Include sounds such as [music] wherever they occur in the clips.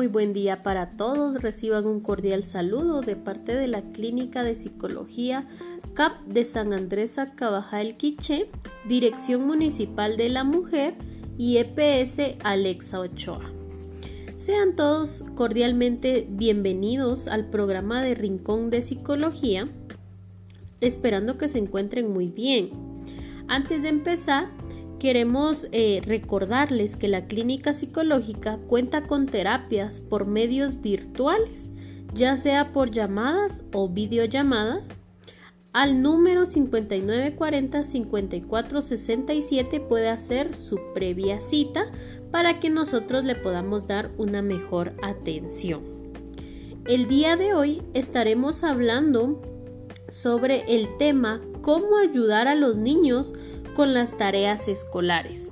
Muy buen día para todos. Reciban un cordial saludo de parte de la Clínica de Psicología CAP de San Andrés Acabajal Quiché, Dirección Municipal de la Mujer y EPS Alexa Ochoa. Sean todos cordialmente bienvenidos al programa de Rincón de Psicología, esperando que se encuentren muy bien. Antes de empezar, Queremos eh, recordarles que la clínica psicológica cuenta con terapias por medios virtuales, ya sea por llamadas o videollamadas. Al número 5940-5467 puede hacer su previa cita para que nosotros le podamos dar una mejor atención. El día de hoy estaremos hablando sobre el tema cómo ayudar a los niños con las tareas escolares.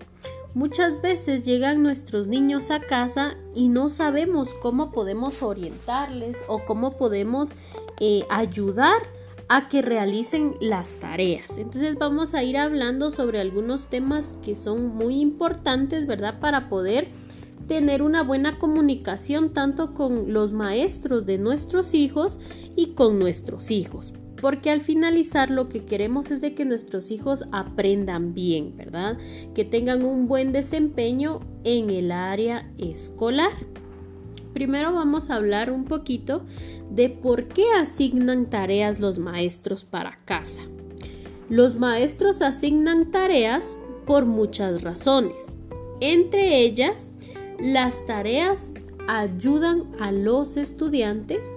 Muchas veces llegan nuestros niños a casa y no sabemos cómo podemos orientarles o cómo podemos eh, ayudar a que realicen las tareas. Entonces vamos a ir hablando sobre algunos temas que son muy importantes, ¿verdad? Para poder tener una buena comunicación tanto con los maestros de nuestros hijos y con nuestros hijos porque al finalizar lo que queremos es de que nuestros hijos aprendan bien, ¿verdad? Que tengan un buen desempeño en el área escolar. Primero vamos a hablar un poquito de por qué asignan tareas los maestros para casa. Los maestros asignan tareas por muchas razones. Entre ellas, las tareas ayudan a los estudiantes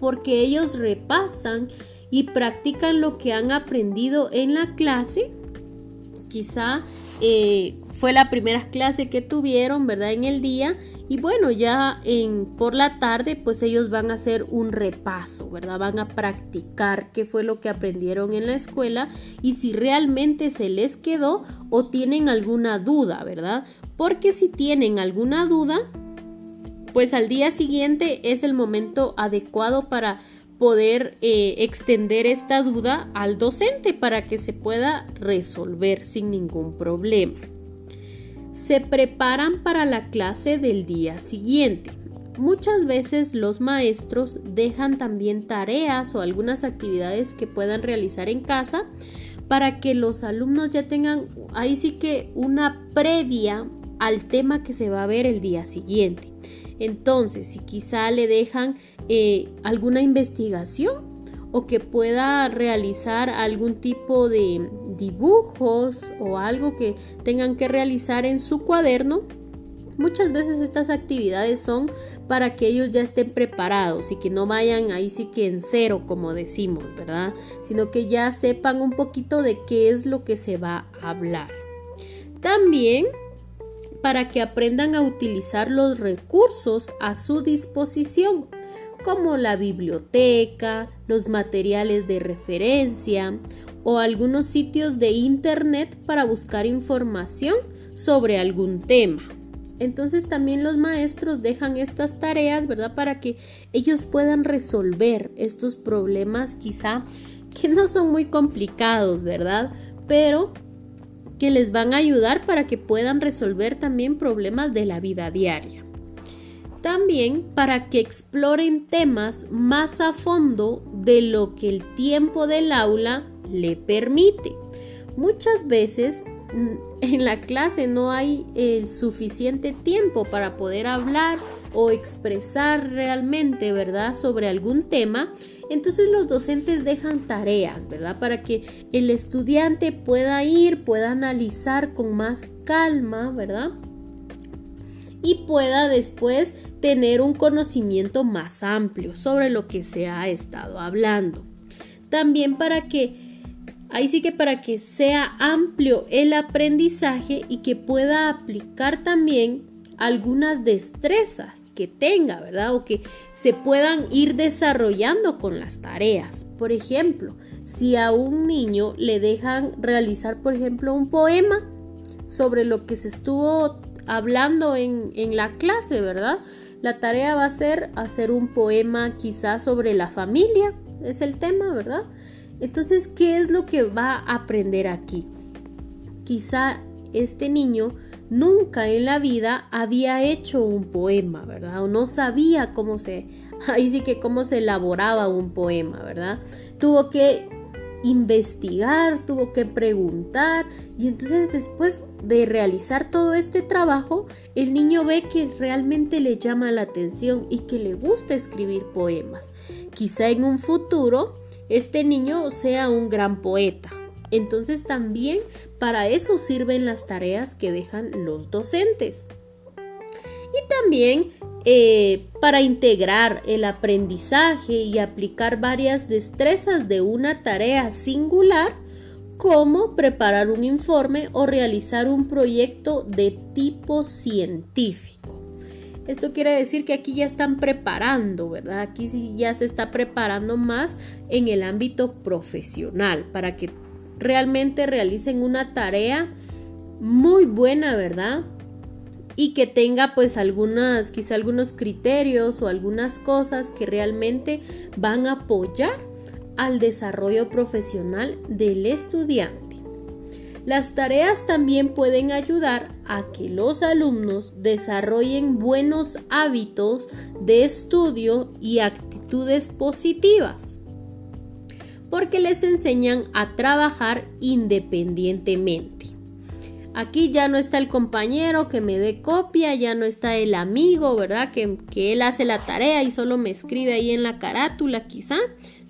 porque ellos repasan y practican lo que han aprendido en la clase. Quizá eh, fue la primera clase que tuvieron, ¿verdad? En el día. Y bueno, ya en, por la tarde, pues ellos van a hacer un repaso, ¿verdad? Van a practicar qué fue lo que aprendieron en la escuela y si realmente se les quedó o tienen alguna duda, ¿verdad? Porque si tienen alguna duda, pues al día siguiente es el momento adecuado para poder eh, extender esta duda al docente para que se pueda resolver sin ningún problema. Se preparan para la clase del día siguiente. Muchas veces los maestros dejan también tareas o algunas actividades que puedan realizar en casa para que los alumnos ya tengan ahí sí que una previa al tema que se va a ver el día siguiente. Entonces, si quizá le dejan eh, alguna investigación o que pueda realizar algún tipo de dibujos o algo que tengan que realizar en su cuaderno, muchas veces estas actividades son para que ellos ya estén preparados y que no vayan ahí sí que en cero, como decimos, ¿verdad? Sino que ya sepan un poquito de qué es lo que se va a hablar. También para que aprendan a utilizar los recursos a su disposición, como la biblioteca, los materiales de referencia o algunos sitios de Internet para buscar información sobre algún tema. Entonces también los maestros dejan estas tareas, ¿verdad? Para que ellos puedan resolver estos problemas quizá que no son muy complicados, ¿verdad? Pero que les van a ayudar para que puedan resolver también problemas de la vida diaria. También para que exploren temas más a fondo de lo que el tiempo del aula le permite. Muchas veces mm, en la clase no hay el suficiente tiempo para poder hablar o expresar realmente, ¿verdad?, sobre algún tema, entonces los docentes dejan tareas, ¿verdad?, para que el estudiante pueda ir, pueda analizar con más calma, ¿verdad? Y pueda después tener un conocimiento más amplio sobre lo que se ha estado hablando. También para que Ahí sí que para que sea amplio el aprendizaje y que pueda aplicar también algunas destrezas que tenga, ¿verdad? O que se puedan ir desarrollando con las tareas. Por ejemplo, si a un niño le dejan realizar, por ejemplo, un poema sobre lo que se estuvo hablando en, en la clase, ¿verdad? La tarea va a ser hacer un poema quizás sobre la familia, es el tema, ¿verdad? Entonces, ¿qué es lo que va a aprender aquí? Quizá este niño nunca en la vida había hecho un poema, ¿verdad? O no sabía cómo se, [laughs] ahí sí que cómo se elaboraba un poema, ¿verdad? Tuvo que investigar, tuvo que preguntar y entonces después de realizar todo este trabajo, el niño ve que realmente le llama la atención y que le gusta escribir poemas. Quizá en un futuro este niño sea un gran poeta. Entonces también para eso sirven las tareas que dejan los docentes. Y también eh, para integrar el aprendizaje y aplicar varias destrezas de una tarea singular, como preparar un informe o realizar un proyecto de tipo científico. Esto quiere decir que aquí ya están preparando, ¿verdad? Aquí sí ya se está preparando más en el ámbito profesional para que realmente realicen una tarea muy buena, ¿verdad? Y que tenga pues algunas, quizá algunos criterios o algunas cosas que realmente van a apoyar al desarrollo profesional del estudiante. Las tareas también pueden ayudar a que los alumnos desarrollen buenos hábitos de estudio y actitudes positivas porque les enseñan a trabajar independientemente. Aquí ya no está el compañero que me dé copia, ya no está el amigo, ¿verdad? Que, que, él hace la tarea y solo me escribe ahí en la carátula quizá.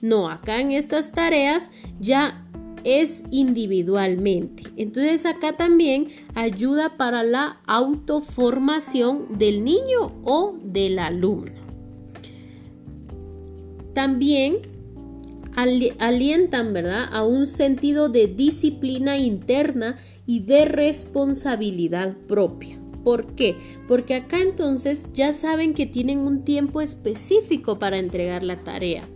No, acá en estas tareas ya es individualmente. Entonces acá también ayuda para la autoformación del niño o del alumno. También alientan, ¿verdad?, a un sentido de disciplina interna y de responsabilidad propia. ¿Por qué? Porque acá entonces ya saben que tienen un tiempo específico para entregar la tarea.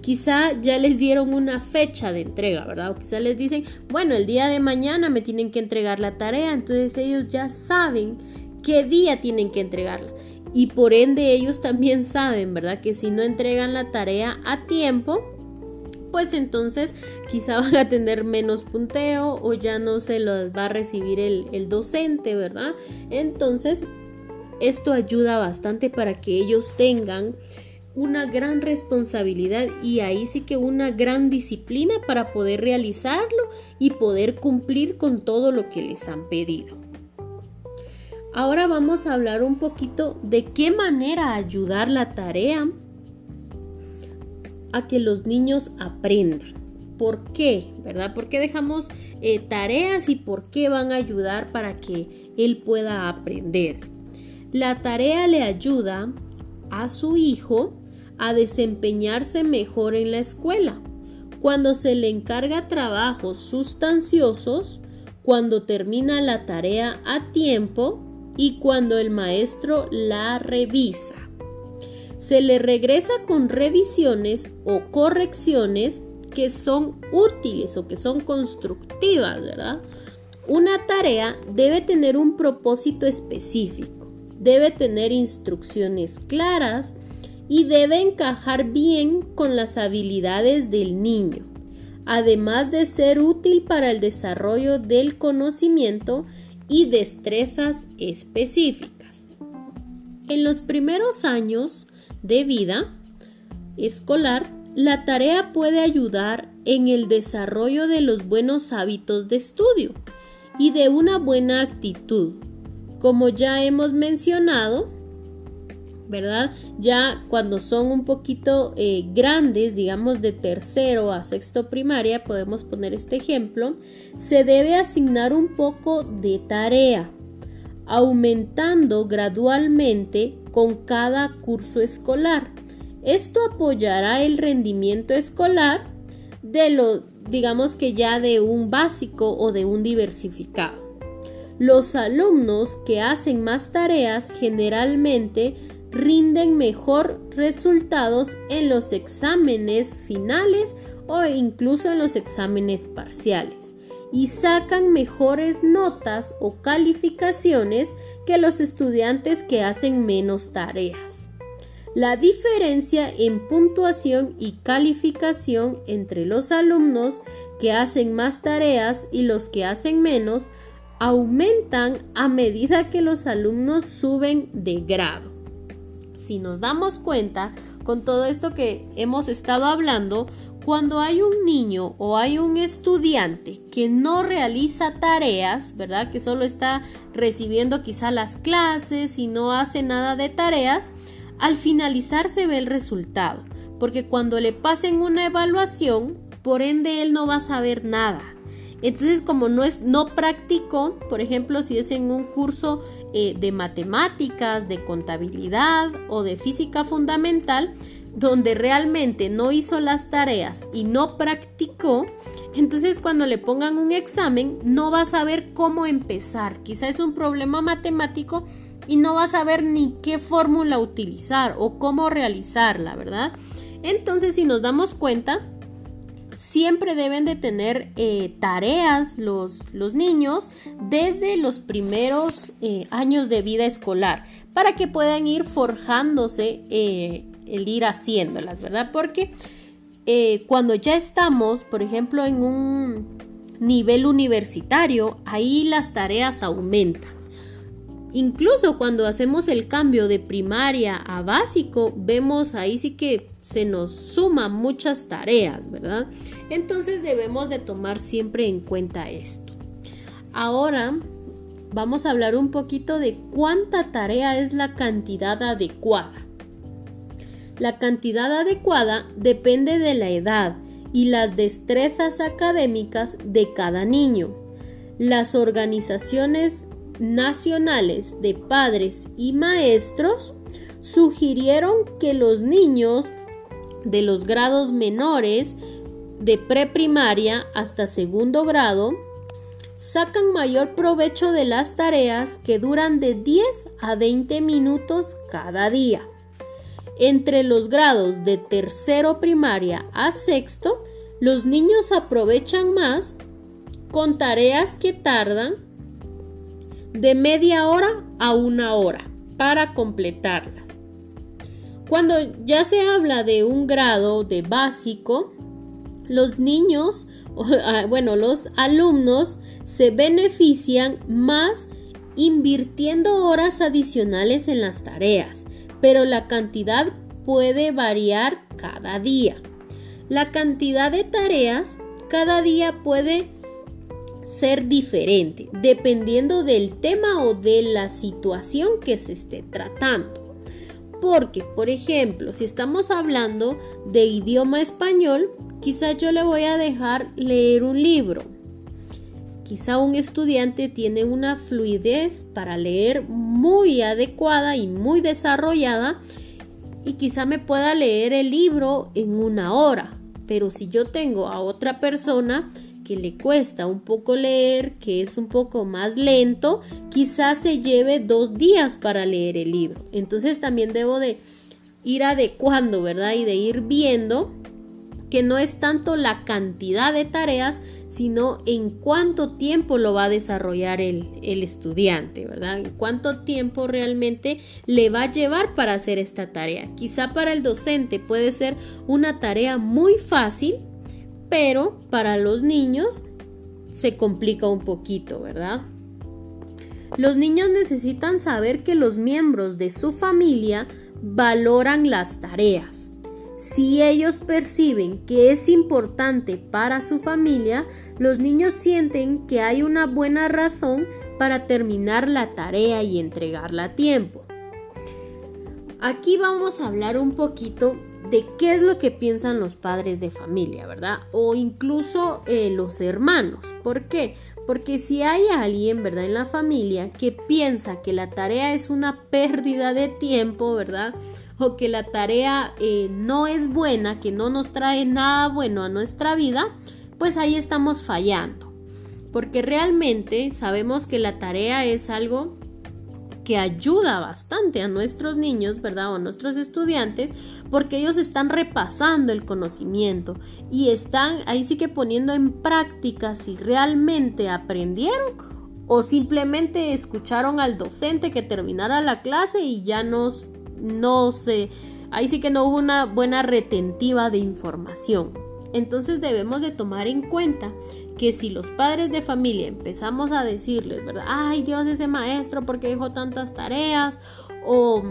Quizá ya les dieron una fecha de entrega, ¿verdad? O quizá les dicen, bueno, el día de mañana me tienen que entregar la tarea, entonces ellos ya saben qué día tienen que entregarla. Y por ende ellos también saben, ¿verdad? Que si no entregan la tarea a tiempo, pues entonces quizá [laughs] van a tener menos punteo o ya no se los va a recibir el, docente, ¿verdad? Entonces, esto ayuda bastante para que ellos tengan una gran responsabilidad y ahí sí que una gran disciplina para poder realizarlo y poder cumplir con todo lo que les han pedido. Ahora vamos a hablar un poquito de qué manera ayudar la tarea a que los niños aprendan. ¿Por qué? ¿Verdad? ¿Por qué dejamos eh, tareas y por qué van a ayudar para que él pueda aprender? La tarea le ayuda a su hijo a desempeñarse mejor en la escuela. Cuando se le encarga trabajos sustanciosos, cuando termina la tarea a tiempo y cuando el maestro la revisa se le regresa con revisiones o correcciones que son útiles o que son constructivas, ¿verdad? Una tarea debe tener un propósito específico, debe tener instrucciones claras y debe encajar bien con las habilidades del niño, además de ser útil para el desarrollo del conocimiento y destrezas específicas. En los primeros años, de vida escolar, la tarea puede ayudar en el desarrollo de los buenos hábitos de estudio y de una buena actitud. Como ya hemos mencionado, ¿verdad? Ya cuando son un poquito eh, grandes, digamos de tercero a sexto primaria, podemos poner este ejemplo, se debe asignar un poco de tarea, aumentando gradualmente con cada curso escolar. Esto apoyará el rendimiento escolar de lo, digamos que ya de un básico o de un diversificado. Los alumnos que hacen más tareas generalmente rinden mejor resultados en los exámenes finales o incluso en los exámenes parciales y sacan mejores notas o calificaciones que los estudiantes que hacen menos tareas. La diferencia en puntuación y calificación entre los alumnos que hacen más tareas y los que hacen menos aumentan a medida que los alumnos suben de grado. Si nos damos cuenta, con todo esto que hemos estado hablando, cuando hay un niño o hay un estudiante que no realiza tareas, ¿verdad? Que solo está recibiendo quizá las clases y no hace nada de tareas, al finalizar se ve el resultado, porque cuando le pasen una evaluación, por ende él no va a saber nada. Entonces, como no es, no practicó, por ejemplo, si es en un curso eh, de matemáticas, de contabilidad o de física fundamental, donde realmente no hizo las tareas y no practicó, entonces cuando le pongan un examen no va a saber cómo empezar. Quizá es un problema matemático y no va a saber ni qué fórmula utilizar o cómo realizarla, ¿verdad? Entonces si nos damos cuenta, siempre deben de tener eh, tareas los, los, niños desde los primeros eh, años de vida escolar para que puedan ir forjándose eh, el ir haciéndolas, ¿verdad? Porque eh, cuando ya estamos, por ejemplo, en un nivel universitario, ahí las tareas aumentan. Incluso cuando hacemos el cambio de primaria a básico, vemos ahí sí que se nos suman muchas tareas, ¿verdad? Entonces debemos de tomar siempre en cuenta esto. Ahora vamos a hablar un poquito de cuánta tarea es la cantidad adecuada. La cantidad adecuada depende de la edad y las destrezas académicas de cada niño. Las organizaciones nacionales de padres y maestros sugirieron que los niños de los grados menores de preprimaria hasta segundo grado sacan mayor provecho de las tareas que duran de 10 a 20 minutos cada día. Entre los grados de tercero primaria a sexto, los niños aprovechan más con tareas que tardan de media hora a una hora para completarlas. Cuando ya se habla de un grado de básico, los niños, [laughs] ah, bueno, los alumnos se benefician más invirtiendo horas adicionales en las tareas pero la cantidad puede variar cada día. La cantidad de tareas cada día puede ser diferente dependiendo del tema o de la situación que se esté tratando. Porque, por ejemplo, si estamos hablando de idioma español, quizá yo le voy a dejar leer un libro. Quizá un estudiante tiene una fluidez para leer muy adecuada y muy desarrollada y quizá me pueda leer el libro en una hora. Pero si yo tengo a otra persona que le cuesta un poco leer, que es un poco más lento, quizás se lleve dos días para leer el libro. Entonces también debo de ir adecuando, ¿verdad? Y de ir viendo que no es tanto la cantidad de tareas, sino en cuánto tiempo lo va a desarrollar el, el, estudiante, ¿verdad? En cuánto tiempo realmente le va a llevar para hacer esta tarea. Quizá para el docente puede ser una tarea muy fácil, pero para los niños se complica un poquito, ¿verdad? Los niños necesitan saber que los miembros de su familia valoran las tareas si ellos perciben que es importante para su familia, los niños sienten que hay una buena razón para terminar la tarea y entregarla a tiempo. Aquí vamos a hablar un poquito de qué es lo que piensan los padres de familia, ¿verdad? O incluso eh, los hermanos. ¿Por qué? Porque si hay alguien, ¿verdad? En la familia que piensa que la tarea es una [laughs] pérdida de tiempo, ¿verdad? Que la tarea eh, no es buena, que no nos trae nada bueno a nuestra vida, pues ahí estamos fallando. Porque realmente sabemos que la tarea es algo que ayuda bastante a nuestros niños, ¿verdad? O a nuestros estudiantes, porque ellos están repasando el conocimiento y están ahí sí que poniendo en práctica si realmente aprendieron o simplemente escucharon al docente que terminara la clase y ya nos no sé, ahí sí que no hubo una buena retentiva de información. Entonces debemos de tomar en cuenta que si los padres de familia empezamos a decirles, ¿verdad? Ay Dios, ese maestro, ¿por qué dejó tantas tareas? O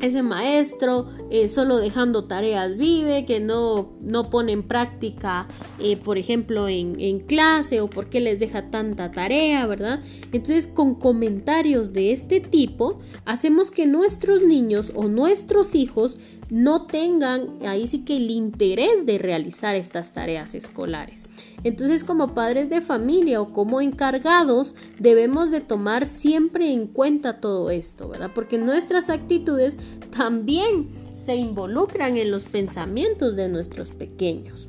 ese maestro eh, solo dejando tareas vive, que no, no pone en práctica, eh, por ejemplo, en, en, clase o por qué les deja tanta tarea, ¿verdad? Entonces, con comentarios de este tipo, hacemos que nuestros niños o nuestros hijos no tengan ahí sí que el interés de realizar estas tareas escolares. Entonces como padres de familia o como encargados debemos de tomar siempre en cuenta todo esto, ¿verdad? Porque nuestras actitudes también se involucran en los pensamientos de nuestros pequeños.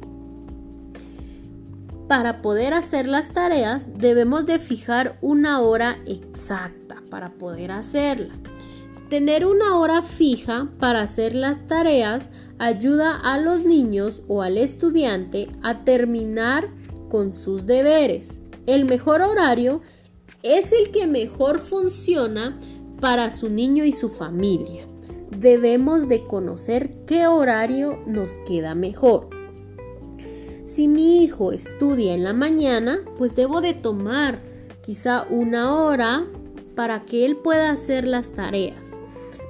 Para poder hacer las tareas debemos de fijar una hora exacta para poder hacerla. Tener una hora fija para hacer las tareas ayuda a los niños o al estudiante a terminar sus deberes. El mejor horario es el que mejor funciona para su niño y su familia. Debemos de conocer qué horario nos queda mejor. Si mi hijo estudia en la mañana, pues debo de tomar quizá una hora para que él pueda hacer las tareas.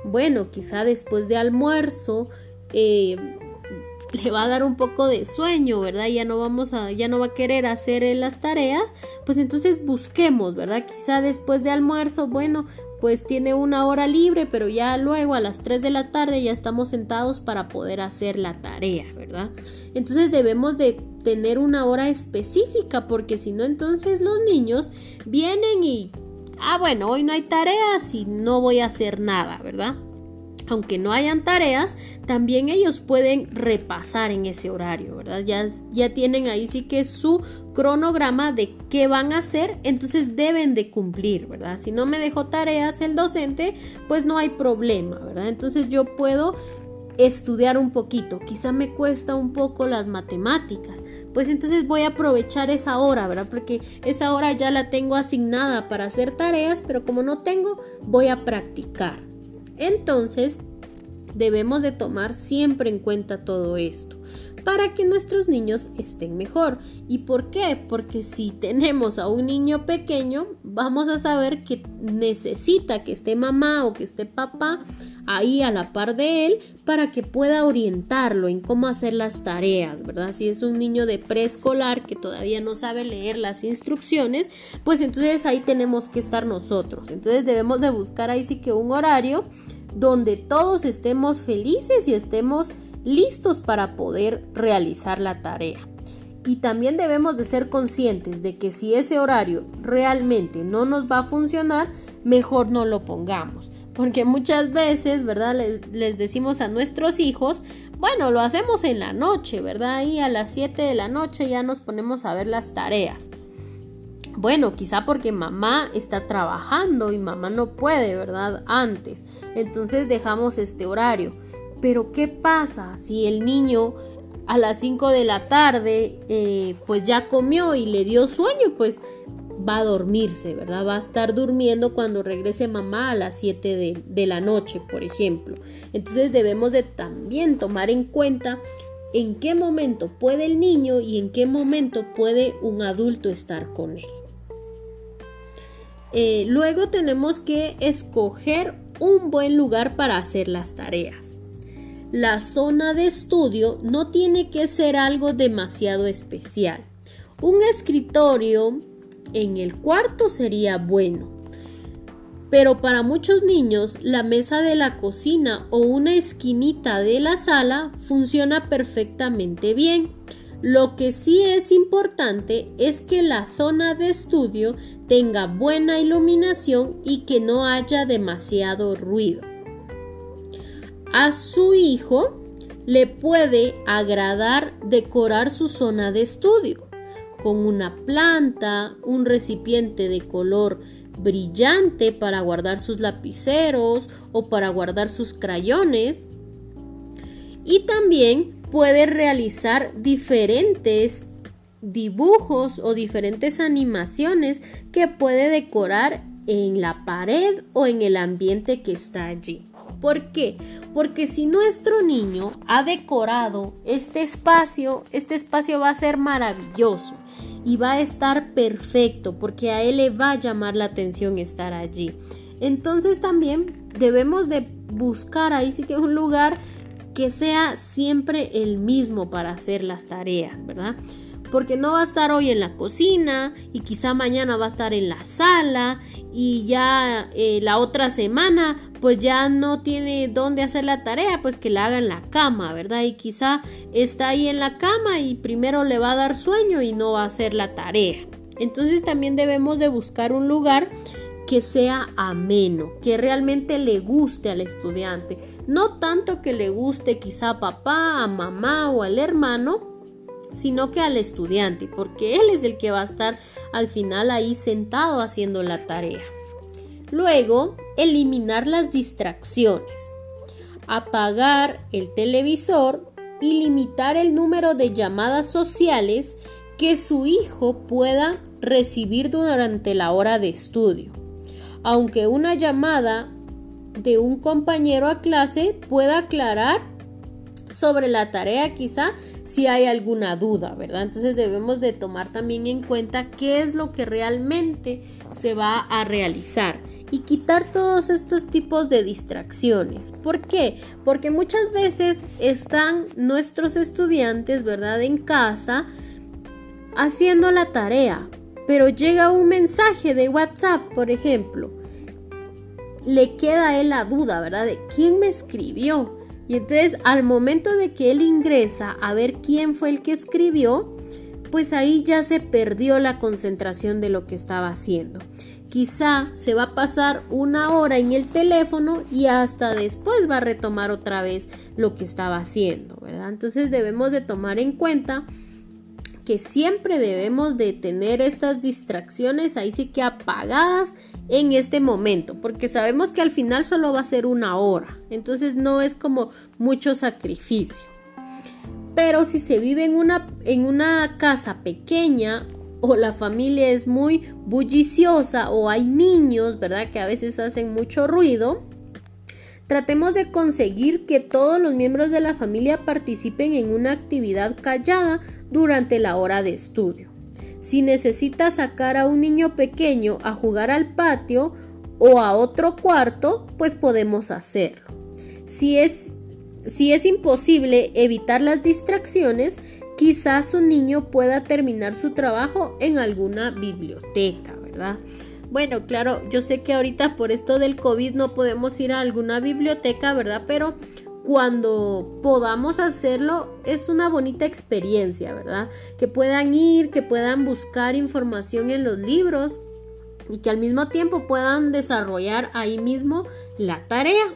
Bueno, quizá después de almuerzo eh, [laughs] le va a dar un poco de sueño, ¿verdad? Ya no vamos a, ya no va a querer hacer las tareas, pues entonces busquemos, ¿verdad? Quizá después de almuerzo, bueno, pues tiene una hora libre, pero ya luego a las 3 de la tarde ya estamos sentados para poder hacer la tarea, ¿verdad? Entonces debemos de tener una hora específica porque si no entonces los niños vienen y ah, bueno, hoy no hay tareas y no voy a hacer nada, ¿verdad? Aunque no hayan tareas, también ellos pueden repasar en ese horario, ¿verdad? Ya, ya tienen ahí sí que su cronograma de qué van a hacer, entonces deben de cumplir, ¿verdad? Si no me dejó tareas el docente, pues no hay problema, ¿verdad? Entonces yo puedo estudiar un poquito, quizá me cuesta un poco las matemáticas, pues entonces voy a aprovechar esa hora, ¿verdad? Porque esa hora ya la tengo asignada para hacer tareas, pero como no tengo, voy a practicar. Entonces, debemos de tomar siempre en cuenta todo esto para que nuestros niños estén mejor. ¿Y por qué? Porque si tenemos a un niño pequeño, vamos a saber que necesita que esté mamá o que esté papá ahí a la par de él para que pueda orientarlo en cómo hacer las tareas, ¿verdad? Si es un niño de preescolar que todavía no sabe leer las instrucciones, pues entonces ahí tenemos que estar nosotros. Entonces debemos de buscar ahí sí que un horario donde todos estemos felices y estemos listos para poder realizar la tarea. Y también debemos de ser conscientes de que si ese horario realmente no nos va a funcionar, mejor no lo pongamos. Porque muchas veces, ¿verdad? Les, decimos a nuestros hijos, bueno, lo hacemos en la noche, ¿verdad? Y a las 7 de la noche ya nos ponemos a ver las tareas. Bueno, quizá porque mamá está trabajando y mamá no puede, ¿verdad? Antes. Entonces dejamos este horario. Pero ¿qué pasa si el niño a las 5 de la tarde eh, pues ya comió y le dio sueño? Pues va a dormirse, ¿verdad? Va a estar durmiendo cuando regrese mamá a las 7 de, la noche, por ejemplo. Entonces debemos de también tomar en cuenta en qué momento puede el niño y en qué momento puede un adulto estar con él. Eh, luego tenemos que escoger un buen lugar para hacer las tareas la zona de estudio no tiene que ser algo demasiado especial. Un escritorio en el cuarto sería bueno. Pero para muchos niños la mesa de la cocina o una esquinita de la sala funciona perfectamente bien. Lo que sí es importante es que la zona de estudio tenga buena iluminación y que no haya demasiado ruido a su hijo le puede agradar decorar su zona de estudio con una planta, un recipiente de color brillante para guardar sus lapiceros o para guardar sus crayones. Y también puede realizar diferentes dibujos o diferentes animaciones que puede decorar en la pared o en el ambiente que está allí. ¿Por qué? Porque si nuestro niño ha decorado este espacio, este espacio va a ser maravilloso y va a estar perfecto porque a él le va a llamar la atención estar allí. Entonces también debemos de buscar ahí sí que un lugar que sea siempre el mismo para hacer las tareas, ¿verdad? Porque no va a estar hoy en la cocina y quizá mañana va a estar en la sala y ya eh, la otra semana pues ya no tiene dónde hacer la tarea, pues que la haga en la cama, ¿verdad? Y quizá está ahí en la cama y primero le va a dar sueño y no va a hacer la tarea. Entonces también debemos de buscar un lugar que sea ameno, que realmente le guste al estudiante. No tanto que le guste quizá a papá, a mamá o al hermano, sino que al estudiante, porque él es el que va a estar al final ahí sentado haciendo la tarea. Luego, eliminar las distracciones. Apagar el televisor y limitar el número de llamadas sociales que su hijo pueda recibir durante la hora de estudio aunque una llamada de un compañero a clase pueda aclarar sobre la tarea quizá si hay alguna duda, ¿verdad? Entonces debemos de tomar también en cuenta qué es lo que realmente se va a realizar y quitar todos estos tipos de distracciones. ¿Por qué? Porque muchas veces están nuestros estudiantes, ¿verdad? En casa haciendo la tarea, pero llega un mensaje de WhatsApp, por ejemplo, le queda a él la duda, ¿verdad? De quién me escribió. Y entonces al momento de que él ingresa a ver quién fue el que escribió, pues ahí ya se perdió la concentración de lo que estaba haciendo. Quizá se va a pasar una hora en el teléfono y hasta después va a retomar otra vez lo que estaba haciendo, ¿verdad? Entonces debemos de tomar en cuenta que siempre debemos de tener estas distracciones ahí sí que apagadas en este momento, porque sabemos que al final solo va a ser una hora, entonces no es como mucho sacrificio. Pero si se vive en una, en una casa pequeña o la familia es muy bulliciosa o hay niños, ¿verdad? Que a veces hacen mucho ruido, Tratemos de conseguir que todos los miembros de la familia participen en una actividad callada durante la hora de estudio. Si necesita sacar a un niño pequeño a jugar al patio o a otro cuarto, pues podemos hacerlo. Si es, si es imposible evitar las distracciones, quizás su niño pueda terminar su trabajo en alguna biblioteca, ¿verdad? Bueno, claro, yo sé que ahorita por esto del COVID no podemos ir a alguna biblioteca, ¿verdad? Pero cuando podamos hacerlo es una bonita experiencia, ¿verdad? Que puedan ir, que puedan buscar información en los libros y que al mismo tiempo puedan desarrollar ahí mismo la tarea.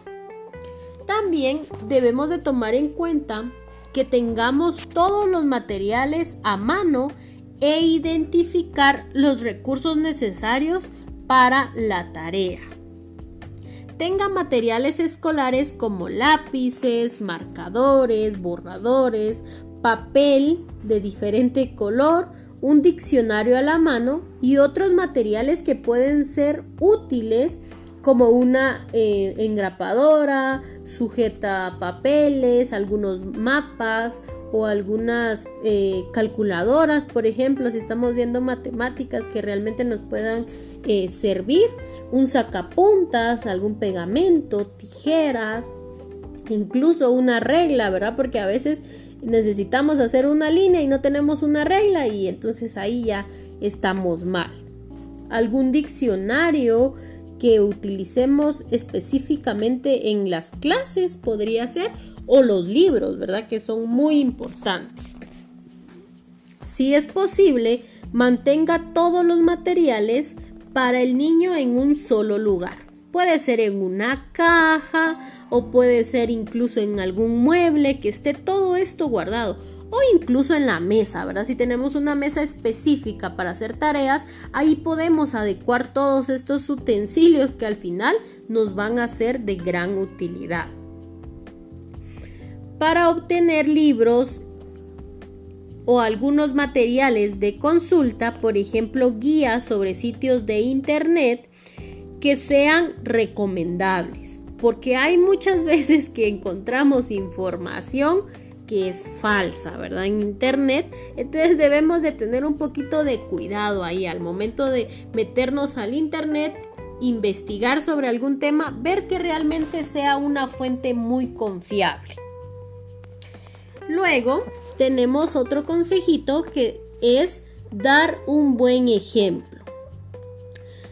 También debemos de tomar en cuenta que tengamos todos los materiales a mano e identificar los recursos necesarios para la tarea. Tenga materiales escolares como lápices, marcadores, borradores, papel de diferente color, un diccionario a la mano y otros materiales que pueden ser útiles como una eh, engrapadora, sujeta papeles, algunos mapas o algunas eh, calculadoras, por ejemplo, si estamos viendo matemáticas que realmente nos puedan eh, servir, un sacapuntas, algún pegamento, tijeras, incluso una regla, ¿verdad? Porque a veces necesitamos hacer una línea y no tenemos una regla y entonces ahí ya estamos mal. Algún diccionario que utilicemos específicamente en las clases podría ser o los libros, ¿verdad? Que son muy importantes. Si es posible, mantenga todos los materiales para el niño en un solo lugar. Puede ser en una caja o puede ser incluso en algún mueble que esté todo esto guardado o incluso en la mesa, ¿verdad? Si tenemos una mesa específica para hacer tareas, ahí podemos adecuar todos estos utensilios que al final nos van a ser de gran utilidad. Para obtener libros o algunos materiales de consulta, por ejemplo, guías sobre sitios de internet que sean recomendables. porque hay muchas [laughs] veces que encontramos información que es falsa, ¿verdad? En internet. Entonces debemos de tener un poquito de cuidado ahí al momento de meternos al internet, investigar sobre algún tema, ver que realmente sea una fuente muy confiable. Luego tenemos otro consejito que es dar un buen ejemplo.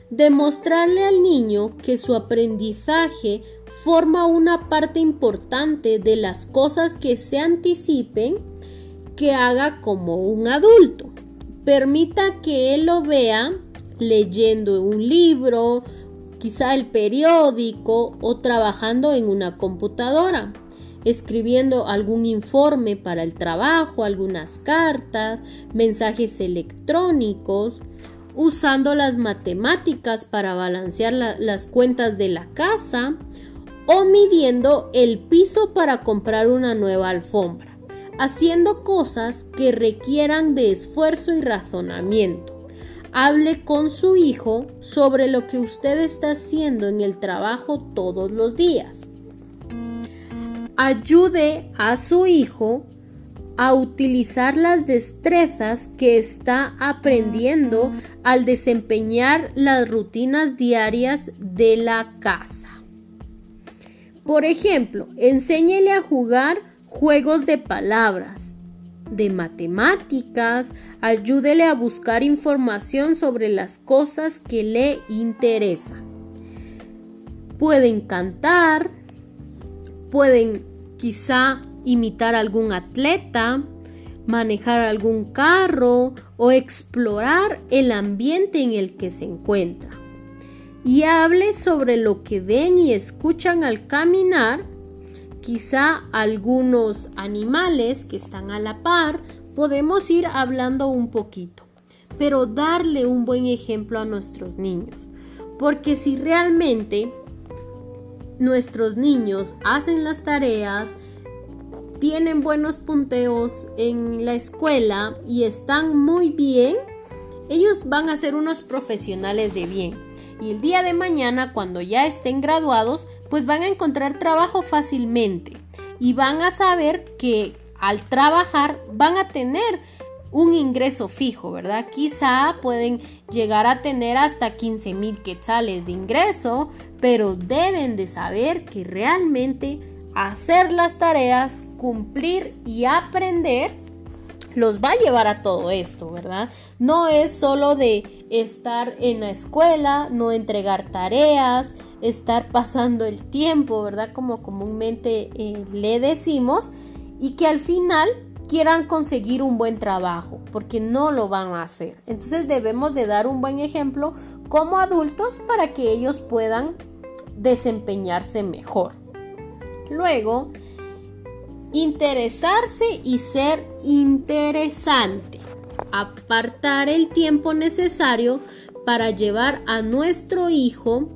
Demostrarle al niño que su aprendizaje forma una parte importante de las cosas que se anticipen que haga como un adulto. Permita que él lo vea leyendo un libro, quizá el periódico o trabajando en una computadora, escribiendo algún informe para el trabajo, algunas cartas, mensajes electrónicos, usando las matemáticas para balancear las cuentas de la casa o midiendo el piso para comprar una nueva alfombra, haciendo cosas que requieran de esfuerzo y razonamiento. Hable con su hijo sobre lo que usted está haciendo en el trabajo todos los días. Ayude a su hijo a utilizar las destrezas que está aprendiendo al desempeñar las rutinas diarias de la casa. Por ejemplo, enséñele a jugar juegos de palabras, de matemáticas, ayúdele a buscar información sobre las cosas que le interesan. Pueden cantar, pueden quizá imitar algún atleta, manejar algún carro o explorar el ambiente en el que se encuentra y hable sobre lo que ven y escuchan al caminar, quizá algunos animales que están a la par, podemos ir hablando un poquito, pero darle un buen ejemplo a nuestros niños, porque si realmente nuestros niños hacen las tareas, tienen buenos punteos en la escuela y están muy bien, ellos van a ser unos profesionales de bien y el día de mañana, cuando ya estén graduados, pues van a encontrar trabajo fácilmente y van a saber que al trabajar van a tener un ingreso fijo, ¿verdad? Quizá pueden llegar a tener hasta 15 mil quetzales de ingreso, pero deben de saber que realmente hacer las tareas, cumplir y aprender los va a llevar a todo esto, ¿verdad? No es solo de estar en la escuela, no entregar tareas, estar pasando el tiempo, ¿verdad? Como comúnmente eh, le decimos, y que al final quieran conseguir un buen trabajo, porque no lo van a hacer. Entonces debemos de dar un buen ejemplo como adultos para que ellos puedan desempeñarse mejor. Luego, interesarse y ser interesante. Apartar el tiempo necesario para llevar a nuestro hijo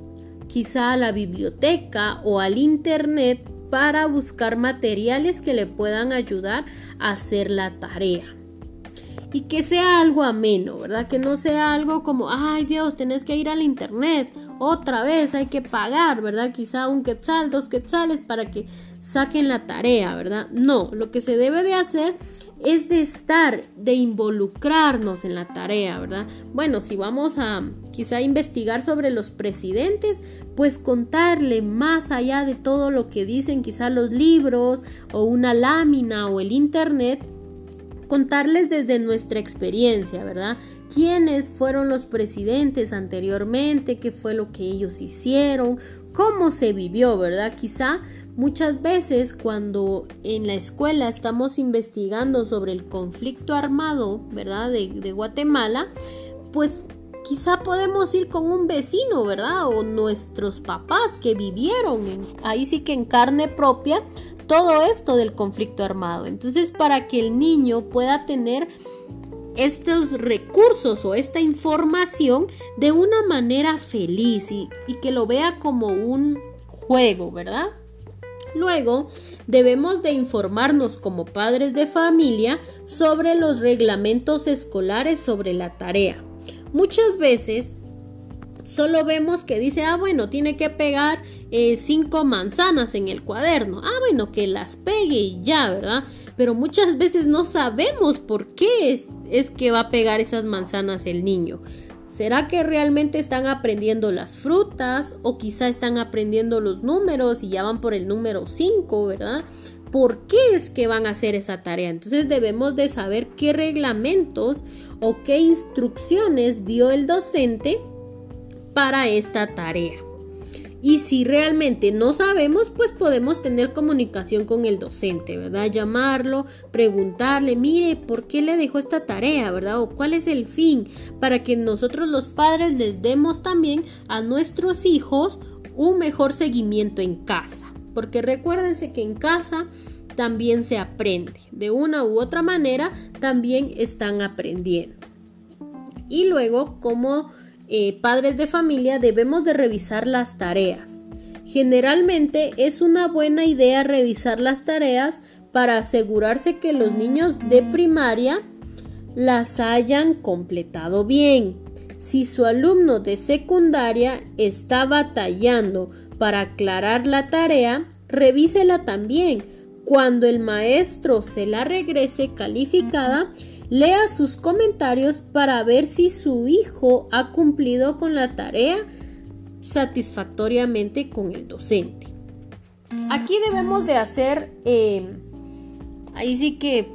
quizá a la biblioteca o al internet para buscar materiales que le puedan ayudar a hacer la tarea. Y que sea algo ameno, ¿verdad? Que no sea algo como, ay Dios, tenés que ir al internet, otra vez hay que pagar, ¿verdad? Quizá un quetzal, dos quetzales para que saquen la tarea, ¿verdad? No, lo que se debe de hacer es de estar, de involucrarnos en la tarea, ¿verdad? Bueno, si vamos a quizá investigar sobre los presidentes, pues contarle más allá de todo lo que dicen quizá los libros o una lámina o el internet, contarles desde nuestra experiencia, ¿verdad? ¿Quiénes fueron los presidentes anteriormente? ¿Qué fue lo que ellos hicieron? ¿Cómo se vivió, ¿verdad? Quizá Muchas veces cuando en la escuela estamos investigando sobre el conflicto armado, ¿verdad? De, Guatemala, pues quizá podemos ir con un vecino, ¿verdad? O nuestros papás que vivieron ahí sí que en carne propia todo esto del conflicto armado. Entonces, para que el niño pueda tener estos recursos o esta información de una manera feliz y que lo vea como un juego, ¿verdad? Luego, debemos de informarnos como padres de familia sobre los reglamentos escolares sobre la tarea. Muchas veces solo vemos que dice, ah, bueno, tiene que pegar eh, cinco manzanas en el cuaderno. Ah, bueno, que las pegue y ya, ¿verdad? Pero muchas veces no sabemos por qué es, que va a pegar esas manzanas el niño. ¿Será que realmente están aprendiendo las frutas o quizá están aprendiendo los números y ya van por el número 5, ¿verdad? ¿Por qué es que van a hacer esa tarea? Entonces debemos de saber qué reglamentos o qué instrucciones dio el docente para esta tarea. Y si realmente no sabemos, pues podemos tener comunicación con el docente, ¿verdad? Llamarlo, preguntarle, mire, ¿por qué le dejó esta tarea, ¿verdad? O cuál es el fin, para que nosotros los padres les demos también a nuestros hijos un mejor seguimiento en casa. Porque recuérdense que en casa también se aprende. De una u otra manera, también están aprendiendo. Y luego, como eh, padres de familia debemos de revisar las tareas. Generalmente es una buena idea revisar las tareas para asegurarse que los niños de primaria las hayan completado bien. Si su alumno de secundaria está batallando para aclarar la tarea, revísela también. Cuando el maestro se la regrese calificada, Lea sus comentarios para ver si su hijo ha cumplido con la tarea satisfactoriamente con el docente. Aquí debemos de hacer, eh, ahí sí que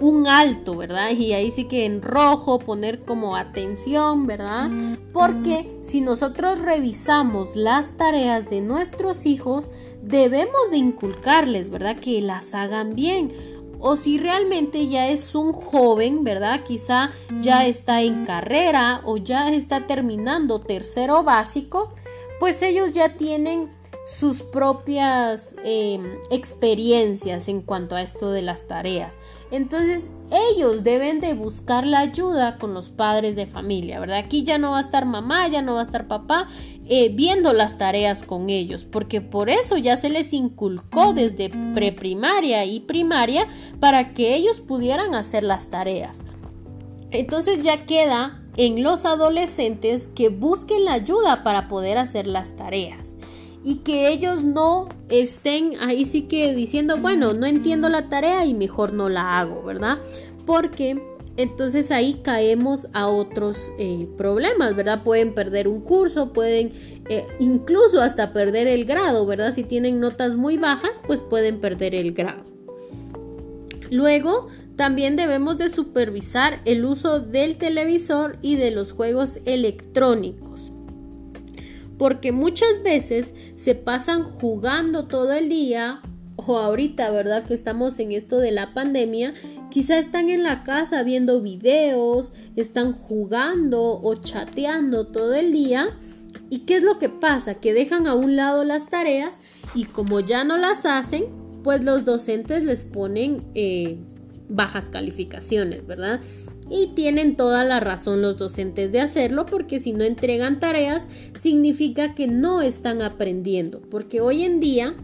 un alto, ¿verdad? Y ahí sí que en rojo poner como atención, ¿verdad? Porque si nosotros revisamos las tareas de nuestros hijos, debemos de inculcarles, ¿verdad? Que las hagan bien o si realmente ya es un joven, ¿verdad? Quizá ya está en carrera o ya está terminando tercero básico, pues ellos ya tienen sus propias em, experiencias en cuanto a esto de las tareas. Entonces ellos deben de buscar la ayuda con los padres de familia, ¿verdad? Aquí ya no va a estar mamá, ya no va a estar papá eh, viendo las tareas con ellos, porque por eso ya se les inculcó desde preprimaria y primaria para que ellos pudieran hacer las tareas. Entonces ya queda en los adolescentes que busquen la ayuda para poder hacer las tareas y que ellos no estén ahí sí que diciendo, bueno, no entiendo la tarea y mejor no la hago, ¿verdad? Porque entonces ahí caemos a otros eh, problemas, ¿verdad? Pueden perder un curso, pueden eh, incluso hasta perder el grado, ¿verdad? Si tienen notas muy bajas, pues pueden perder el grado. Luego, también debemos de supervisar el uso del televisor y de los juegos electrónicos. Porque muchas veces se pasan jugando todo el día o ahorita, ¿verdad? Que estamos en esto de la pandemia, quizá están en la casa viendo videos, están jugando o chateando todo el día. ¿Y qué es lo que pasa? Que dejan a un lado las tareas y como ya no las hacen, pues los docentes les ponen eh, bajas calificaciones, ¿verdad? Y tienen toda la razón los docentes de hacerlo porque si no entregan tareas significa que no están aprendiendo. Porque hoy en día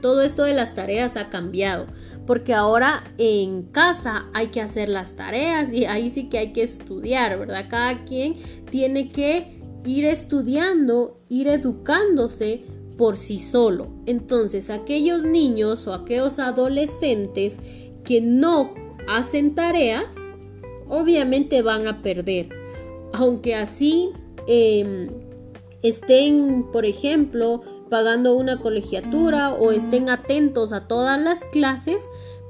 todo esto de las tareas ha cambiado, porque ahora en casa hay que hacer las tareas y ahí sí que hay que estudiar, ¿verdad? Cada quien tiene que ir estudiando, ir educándose por sí solo. Entonces, aquellos niños o aquellos adolescentes que no hacen tareas, obviamente van a perder. Aunque así em, estén, por ejemplo, pagando una colegiatura o estén atentos a todas las clases,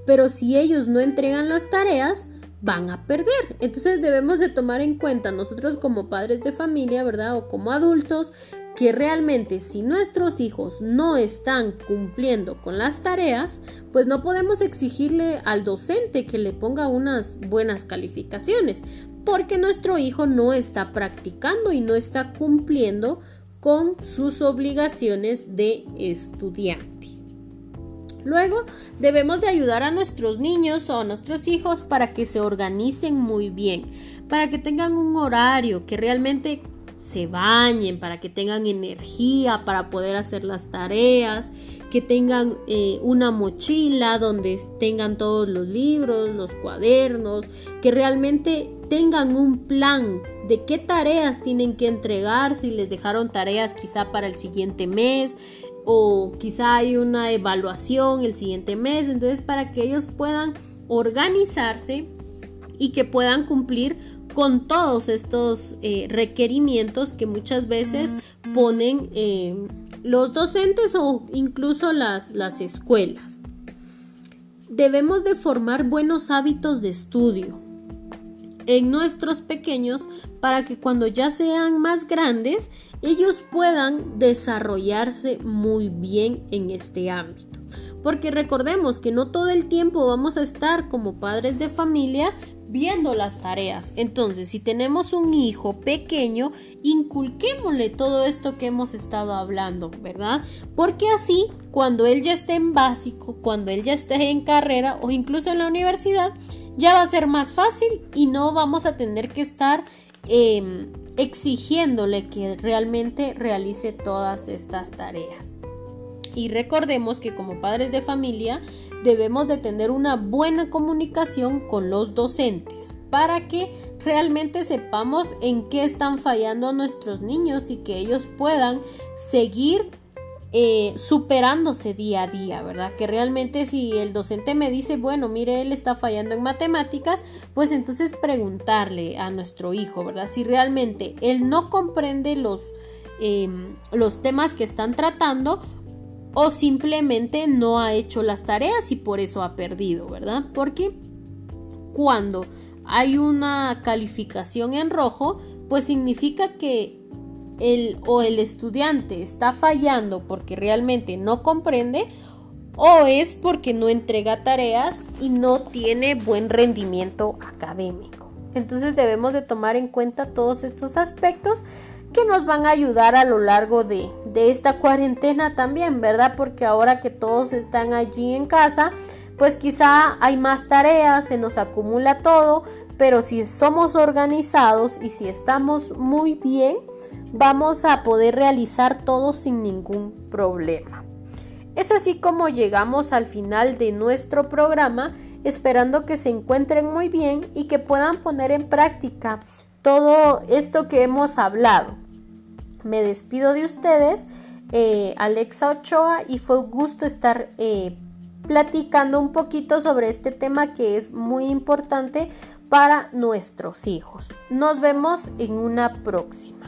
pero si ellos no entregan las tareas, van a perder. Entonces debemos de tomar en cuenta nosotros como padres de familia, ¿verdad? O como adultos, que realmente si nuestros hijos no están cumpliendo con las tareas, pues no podemos exigirle al docente que le ponga unas buenas calificaciones, porque nuestro hijo no está practicando y no está cumpliendo con sus obligaciones de estudiante. Luego debemos de ayudar a nuestros niños o a nuestros hijos para que se organicen muy bien, para que tengan un horario, que realmente se bañen, para que tengan energía para poder hacer las tareas, que tengan eh, una mochila donde tengan todos los libros, los cuadernos, que realmente tengan un plan de qué tareas tienen que entregar, si les dejaron tareas quizá para el siguiente mes o quizá hay una evaluación el siguiente mes, entonces para que ellos puedan organizarse y que puedan cumplir con todos estos eh, requerimientos que muchas veces ponen eh, los docentes o incluso las, las escuelas. Debemos de formar buenos hábitos de estudio en nuestros pequeños para que cuando ya sean más grandes ellos puedan desarrollarse muy bien en este ámbito. Porque recordemos que no todo el tiempo vamos a estar como padres de familia viendo las tareas. Entonces, si tenemos un hijo pequeño, inculquémosle todo esto que hemos estado hablando, ¿verdad? Porque así, cuando él ya esté en básico, cuando él ya esté en carrera o incluso en la universidad, ya va a ser más fácil y no vamos a tener que estar em, exigiéndole que realmente realice todas estas tareas. Y recordemos que como padres de familia debemos de tener una buena comunicación con los docentes para que realmente sepamos en qué están fallando nuestros niños y que ellos puedan seguir eh, superándose día a día, ¿verdad? Que realmente si el docente me dice, bueno, mire, él está fallando en matemáticas, pues entonces preguntarle a nuestro hijo, ¿verdad? Si realmente él no comprende los, em, los temas que están tratando o simplemente no ha hecho las tareas y por eso ha perdido, ¿verdad? Porque cuando hay una calificación en rojo, pues significa que el o el estudiante está fallando porque realmente no comprende o es porque no entrega tareas y no tiene buen rendimiento académico. Entonces debemos de tomar en cuenta todos estos aspectos que nos van a ayudar a lo largo de, de esta cuarentena también, ¿verdad? Porque ahora que todos están allí en casa, pues quizá hay más tareas, se nos acumula todo, pero si somos organizados y si estamos muy bien, vamos a poder realizar todo sin ningún problema. Es así como llegamos al final de nuestro programa, esperando que se encuentren muy bien y que puedan poner en práctica todo esto que hemos hablado. Me despido de ustedes, eh, Alexa Ochoa, y fue un gusto estar eh, platicando un poquito sobre este tema que es muy importante para nuestros hijos. Nos vemos en una próxima.